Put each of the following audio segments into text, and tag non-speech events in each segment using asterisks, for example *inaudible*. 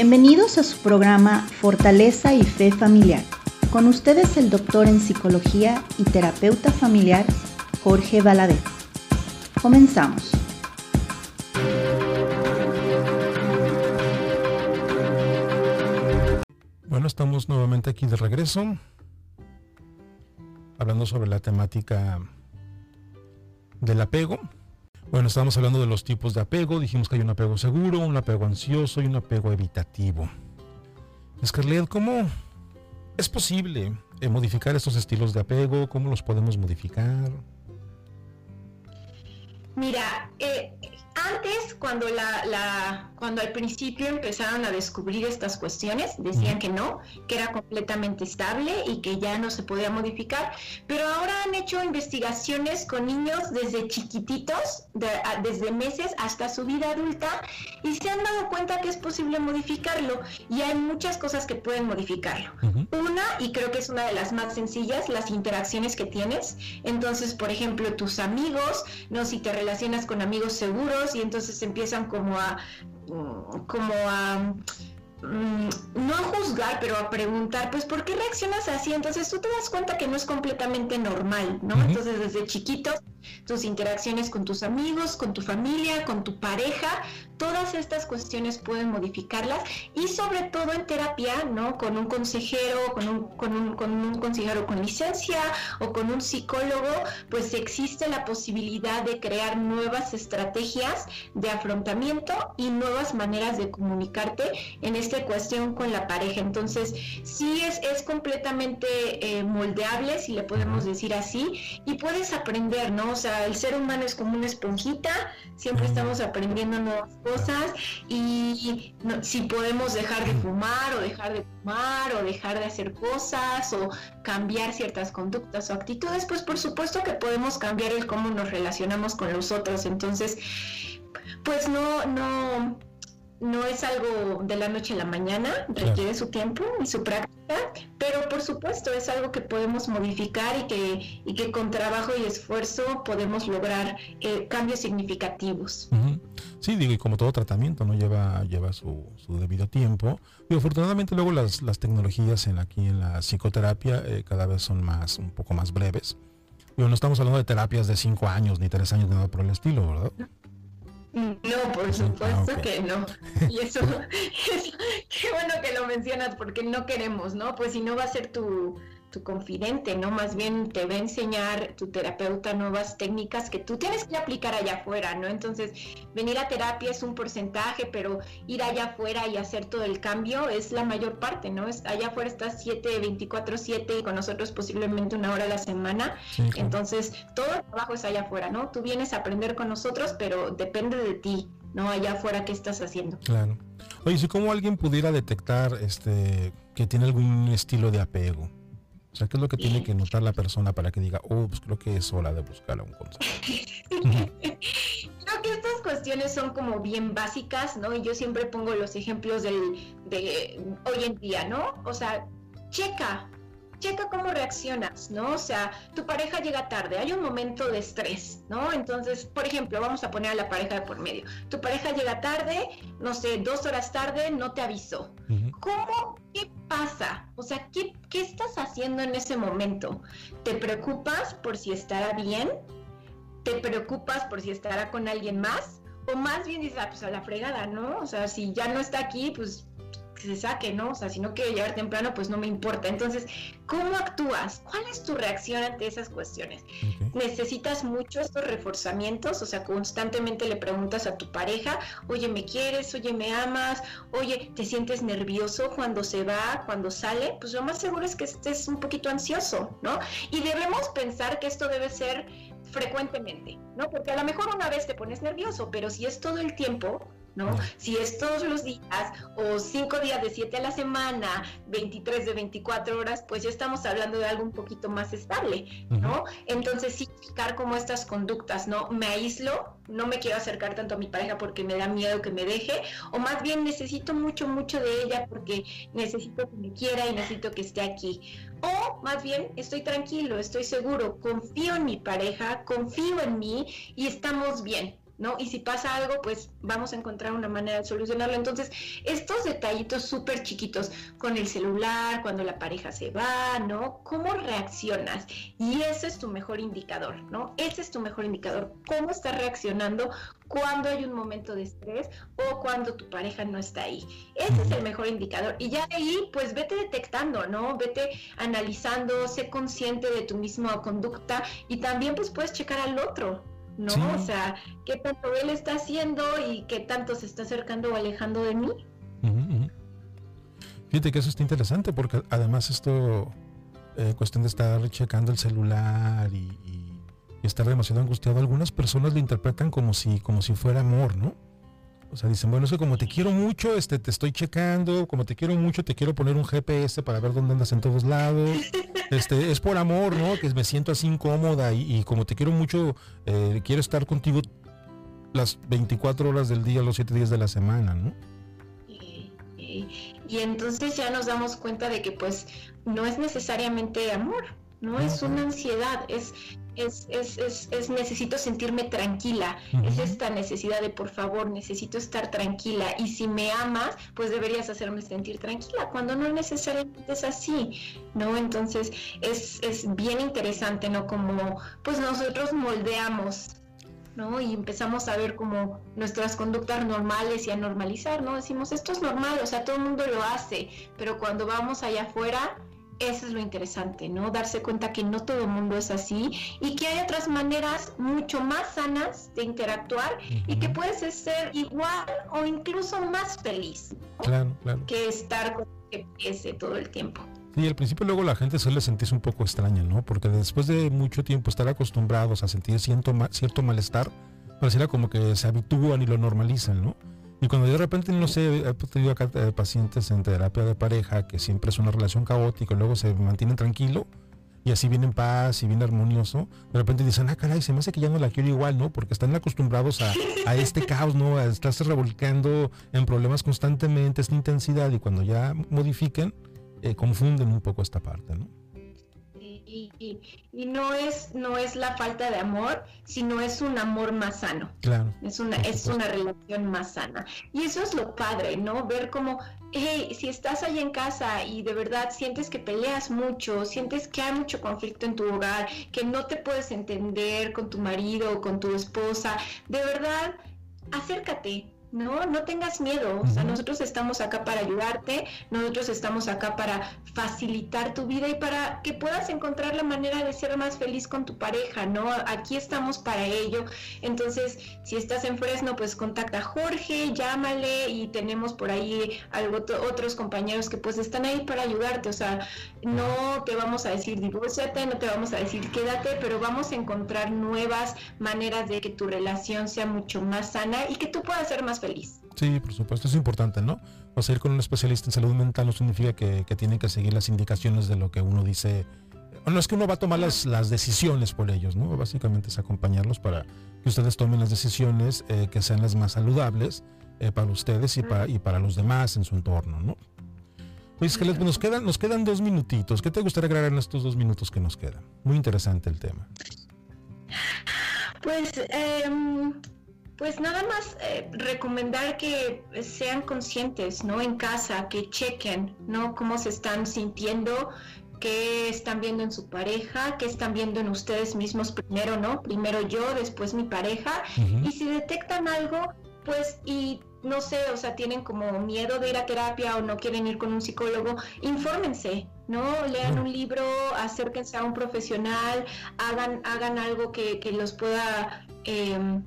Bienvenidos a su programa Fortaleza y Fe Familiar. Con ustedes el doctor en psicología y terapeuta familiar Jorge Valadez. Comenzamos. Bueno, estamos nuevamente aquí de regreso, hablando sobre la temática del apego. Bueno, estamos hablando de los tipos de apego. Dijimos que hay un apego seguro, un apego ansioso y un apego evitativo. Scarlett, ¿cómo es posible modificar estos estilos de apego? ¿Cómo los podemos modificar? Mira, eh, cuando, la, cuando al principio empezaron a descubrir estas cuestiones, decían que no, que era completamente estable y que ya no se podía modificar, pero ahora han hecho investigaciones con niños desde chiquititos, desde meses hasta su vida adulta, y se han dado cuenta que es posible modificarlo, y hay muchas cosas que pueden modificarlo. Una, y creo que es una de las más sencillas, las interacciones que tienes. Entonces, por ejemplo, tus amigos, no si te relacionas con amigos seguros, y entonces empiezan como a, mm, como a mm, no a juzgar, pero a preguntar, pues, ¿por qué reaccionas así? Entonces tú te das cuenta que no es completamente normal, ¿no? Entonces desde chiquitos, tus interacciones con tus amigos, con tu familia, con tu pareja, todas estas cuestiones pueden modificarlas y sobre todo en terapia, ¿no? Con un consejero, con un, con un, con un consejero con licencia o con un psicólogo, pues existe la posibilidad de crear nuevas estrategias de afrontamiento y nuevas maneras de comunicarte en esta cuestión con la pareja. Entonces, sí es, es completamente eh, moldeable, si le podemos decir así, y puedes aprender, ¿no? O sea, el ser humano es como una esponjita, siempre estamos aprendiendo nuevas cosas y si podemos dejar de fumar o dejar de fumar o dejar de hacer cosas o cambiar ciertas conductas o actitudes, pues por supuesto que podemos cambiar el cómo nos relacionamos con los otros. Entonces, pues no, no, no es algo de la noche a la mañana, requiere su tiempo y su práctica, pero por supuesto es algo que podemos modificar y que, y que con trabajo y esfuerzo podemos lograr eh, cambios significativos. Sí, digo, y como todo tratamiento, ¿no? Lleva, lleva su, debido tiempo. Y afortunadamente luego las, las tecnologías en aquí en la psicoterapia eh, cada vez son más, un poco más breves. Digo, no estamos hablando de terapias de cinco años ni tres años, nada por el estilo, ¿verdad? No, por supuesto ah, que no. Y *laughs* eso, qué bueno que lo mencionas porque no queremos, ¿no? Pues si no va a ser tu, tu confidente, ¿no? Más bien te va a enseñar tu terapeuta nuevas técnicas que tú tienes que aplicar allá afuera, ¿no? Entonces, venir a terapia es un porcentaje, pero ir allá afuera y hacer todo el cambio es la mayor parte, ¿no? Es, allá afuera estás 7, 24, 7 y con nosotros posiblemente una hora a la semana. Entonces, todo el trabajo es allá afuera, ¿no? Tú vienes a aprender con nosotros, pero depende de ti, ¿no? Allá afuera, ¿qué estás haciendo? Claro. Oye, si cómo alguien pudiera detectar este que tiene algún estilo de apego, o sea, ¿qué es lo que tiene que notar la persona para que diga, oh, pues creo que es hora de buscar a un consejo? creo que estas cuestiones son como bien básicas, ¿no? Y yo siempre pongo los ejemplos del, de hoy en día, ¿no? O sea, checa, checa cómo reaccionas, ¿no? O sea, tu pareja llega tarde, hay un momento de estrés, ¿no? Entonces, por ejemplo, vamos a poner a la pareja de por medio. Tu pareja llega tarde, no sé, dos horas tarde, no te avisó. ¿Cómo? ¿Qué pasa? O sea, ¿qué, ¿qué estás haciendo en ese momento? ¿Te preocupas por si estará bien? ¿Te preocupas por si estará con alguien más? O más bien dices, ah, pues a la fregada, ¿no? O sea, si ya no está aquí, pues que se saque, ¿no? O sea, si no quiere llegar temprano, pues no me importa. Entonces, ¿cómo actúas? ¿Cuál es tu reacción ante esas cuestiones? ¿Necesitas mucho estos reforzamientos? O sea, constantemente le preguntas a tu pareja, oye, ¿me quieres? Oye, ¿me amas? Oye, ¿te sientes nervioso cuando se va, cuando sale? Pues lo más seguro es que estés un poquito ansioso, ¿no? Y debemos pensar que esto debe ser frecuentemente, ¿no? Porque a lo mejor una vez te pones nervioso, pero si es todo el tiempo, ¿no? Si es todos los días o cinco días de siete a la semana, 23 de 24 horas, pues ya estamos hablando de algo un poquito más estable, ¿no? Entonces sí, fijar como estas conductas, ¿no? Me aíslo, no me quiero acercar tanto a mi pareja porque me da miedo que me deje, o más bien necesito mucho, mucho de ella porque necesito que me quiera y necesito que esté aquí. O más bien estoy tranquilo, estoy seguro, confío en mi pareja, confío en mí y estamos bien. ¿No? Y si pasa algo, pues vamos a encontrar una manera de solucionarlo. Entonces, estos detallitos súper chiquitos con el celular, cuando la pareja se va, ¿no? ¿Cómo reaccionas? Y ese es tu mejor indicador, ¿no? Ese es tu mejor indicador. ¿Cómo estás reaccionando cuando hay un momento de estrés o cuando tu pareja no está ahí? Ese es el mejor indicador. Y ya de ahí, pues vete detectando, ¿no? Vete analizando, sé consciente de tu misma conducta y también pues puedes checar al otro, ¿no? O sea, qué tanto él está haciendo y qué tanto se está acercando o alejando de mí. Fíjate que eso está interesante porque además esto, eh, cuestión de estar checando el celular y, estar demasiado angustiado, algunas personas lo interpretan como si, como si fuera amor, ¿no? O sea, dicen, bueno, eso como te quiero mucho, este, te estoy checando, como te quiero mucho, te quiero poner un GPS para ver dónde andas en todos lados. *laughs* Este, es por amor, ¿no? Que me siento así incómoda y, como te quiero mucho, eh, quiero estar contigo las 24 horas del día, los 7 días de la semana, ¿no? Y, entonces ya nos damos cuenta de que pues no es necesariamente amor, no es una ansiedad, es es, es, es, necesito sentirme tranquila, es esta necesidad de por favor, necesito estar tranquila y si me amas, pues deberías hacerme sentir tranquila, cuando no necesariamente es así, ¿no? Entonces es, es bien interesante, ¿no? Como pues nosotros moldeamos ¿no? Y empezamos a ver como nuestras conductas normales y a normalizar, ¿no? Decimos, esto es normal, o sea, todo el mundo lo hace, pero cuando vamos allá afuera, eso es lo interesante, ¿no? Darse cuenta que no todo el mundo es así y que hay otras maneras mucho más sanas de interactuar y que puedes ser igual o incluso más feliz claro, claro. que estar con ese todo el tiempo. Sí, al principio luego la gente suele sentirse un poco extraña, ¿no? Porque después de mucho tiempo estar acostumbrados a sentir cierto, cierto malestar, pareciera como que se habitúan y lo normalizan, ¿no? Y cuando de repente, no sé, he tenido acá eh, pacientes en terapia de pareja que siempre es una relación caótica y luego se mantienen tranquilo y así viene en paz y viene armonioso, de repente dicen, ah, caray, se me hace que ya no la quiero igual, ¿no? Porque están acostumbrados a, a este caos, ¿no? A estarse revolcando en problemas constantemente, esta intensidad y cuando ya modifiquen, eh, confunden un poco esta parte, ¿no? Y, no es no es la falta de amor, sino es un amor más sano. Claro. Es una es una relación más sana. Y eso es lo padre, ¿no? Ver como hey, si estás allá en casa y de verdad sientes que peleas mucho, sientes que hay mucho conflicto en tu hogar, que no te puedes entender con tu marido o con tu esposa, de verdad acércate, no, no tengas miedo. O sea, nosotros estamos acá para ayudarte, nosotros estamos acá para facilitar tu vida y para que puedas encontrar la manera de ser más feliz con tu pareja, ¿no? Aquí estamos para ello. Entonces, si estás en Fresno, pues contacta a Jorge, llámale y tenemos por ahí algo, otros compañeros que pues están ahí para ayudarte. O sea, no te vamos a decir divórciate, no te vamos a decir quédate, pero vamos a encontrar nuevas maneras de que tu relación sea mucho más sana y que tú puedas ser más feliz. Sí, por supuesto, es importante, ¿no? O sea, ir con un especialista en salud mental no significa que, que tiene que seguir las indicaciones de lo que uno dice. No es que uno va a tomar las, las decisiones por ellos, ¿no? Básicamente es acompañarlos para que ustedes tomen las decisiones eh, que sean las más saludables eh, para ustedes y para, y para los demás en su entorno, ¿no? Pues que nos quedan, nos quedan dos minutitos. ¿Qué te gustaría agregar en estos dos minutos que nos quedan? Muy interesante el tema. Pues eh, pues nada más eh, recomendar que sean conscientes, ¿no? En casa, que chequen, ¿no? Cómo se están sintiendo, qué están viendo en su pareja, qué están viendo en ustedes mismos primero, ¿no? Primero yo, después mi pareja. Y si detectan algo, pues, y no sé, o sea, tienen como miedo de ir a terapia o no quieren ir con un psicólogo, infórmense, ¿no? Lean un libro, acérquense a un profesional, hagan, hagan algo que, que los pueda... Eh,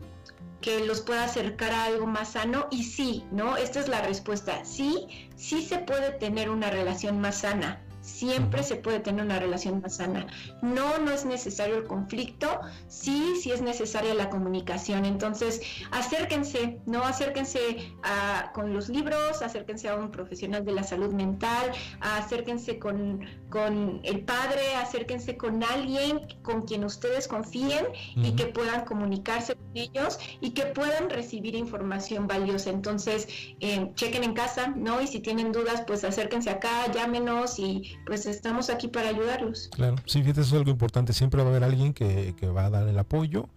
que los pueda acercar a algo más sano y sí, ¿no? Esta es la respuesta. Sí, sí se puede tener una relación más sana siempre se puede tener una relación más sana. No, no es necesario el conflicto, sí, sí es necesaria la comunicación. Entonces, acérquense, ¿no? Acérquense a, con los libros, acérquense a un profesional de la salud mental, acérquense con, con el padre, acérquense con alguien con quien ustedes confíen y que puedan comunicarse con ellos y que puedan recibir información valiosa. Entonces, eh, chequen en casa, ¿no? Y si tienen dudas, pues acérquense acá, llámenos y pues estamos aquí para ayudarlos. Claro, sí, fíjate, eso es algo importante. Siempre va a haber alguien que, va a dar el apoyo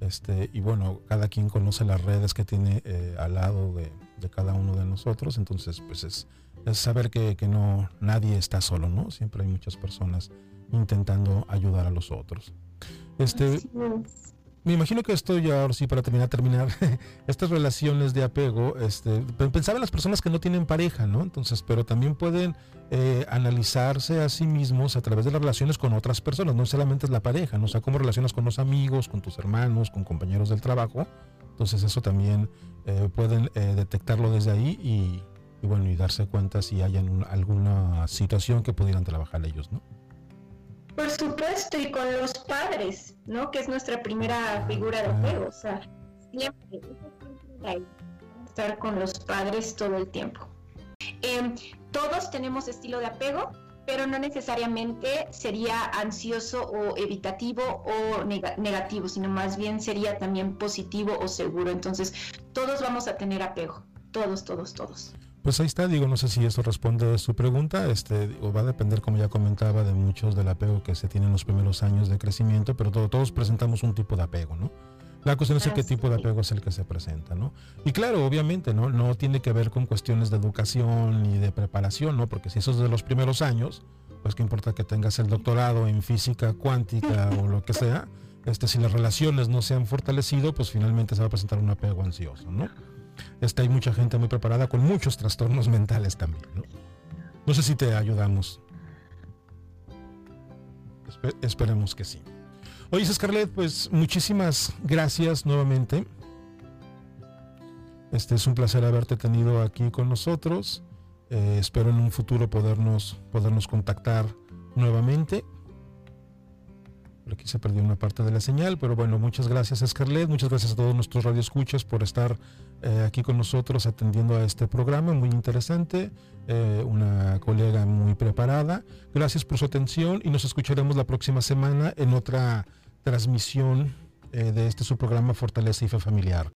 Este, y bueno, cada quien conoce las redes que tiene eh, al lado de, cada uno de nosotros, entonces pues es, es saber que, que, no nadie está solo, ¿no? Siempre hay muchas personas intentando ayudar a los otros. Este, me imagino que esto ya ahora sí para terminar, terminar, *laughs* estas relaciones de apego, este, pensaba en las personas que no tienen pareja, ¿no? Entonces, pero también pueden eh, analizarse a sí mismos a través de las relaciones con otras personas, no solamente es la pareja, ¿no? O sea, cómo relacionas con los amigos, con tus hermanos, con compañeros del trabajo. Entonces, eso también eh, pueden eh, detectarlo desde ahí y, bueno, y darse cuenta si hay alguna situación que pudieran trabajar ellos, ¿no? Por supuesto, y con los padres, ¿no? Que es nuestra primera figura de apego. O sea, siempre, estar con los padres todo el tiempo. Em, todos tenemos estilo de apego, pero no necesariamente sería ansioso o evitativo o negativo, sino más bien sería también positivo o seguro. Entonces, todos vamos a tener apego, todos, todos, todos. Pues ahí está, digo, no sé si eso responde a su pregunta, este, o va a depender, como ya comentaba, de muchos del apego que se tiene en los primeros años de crecimiento, pero todos presentamos un tipo de apego, ¿no? La cuestión es el qué tipo de apego es el que se presenta, ¿no? Y claro, obviamente, ¿no? No tiene que ver con cuestiones de educación ni de preparación, ¿no? Porque si eso es de los primeros años, pues qué importa que tengas el doctorado en física cuántica o lo que sea, este, si las relaciones no se han fortalecido, pues finalmente se va a presentar un apego ansioso, ¿no? Este, hay mucha gente muy preparada con muchos trastornos mentales también. No, sé si te ayudamos. esperemos que sí. Oye, Scarlett, pues muchísimas gracias nuevamente. Este es un placer haberte tenido aquí con nosotros. Eh, espero en un futuro podernos, podernos contactar nuevamente. Aquí se perdió una parte de la señal, pero bueno, muchas gracias Scarlett, muchas gracias a todos nuestros radioescuchas por estar eh, aquí con nosotros atendiendo a este programa muy interesante, eh, una colega muy preparada. Gracias por su atención y nos escucharemos la próxima semana en otra transmisión eh, de este su programa Fortaleza y Fe Familiar.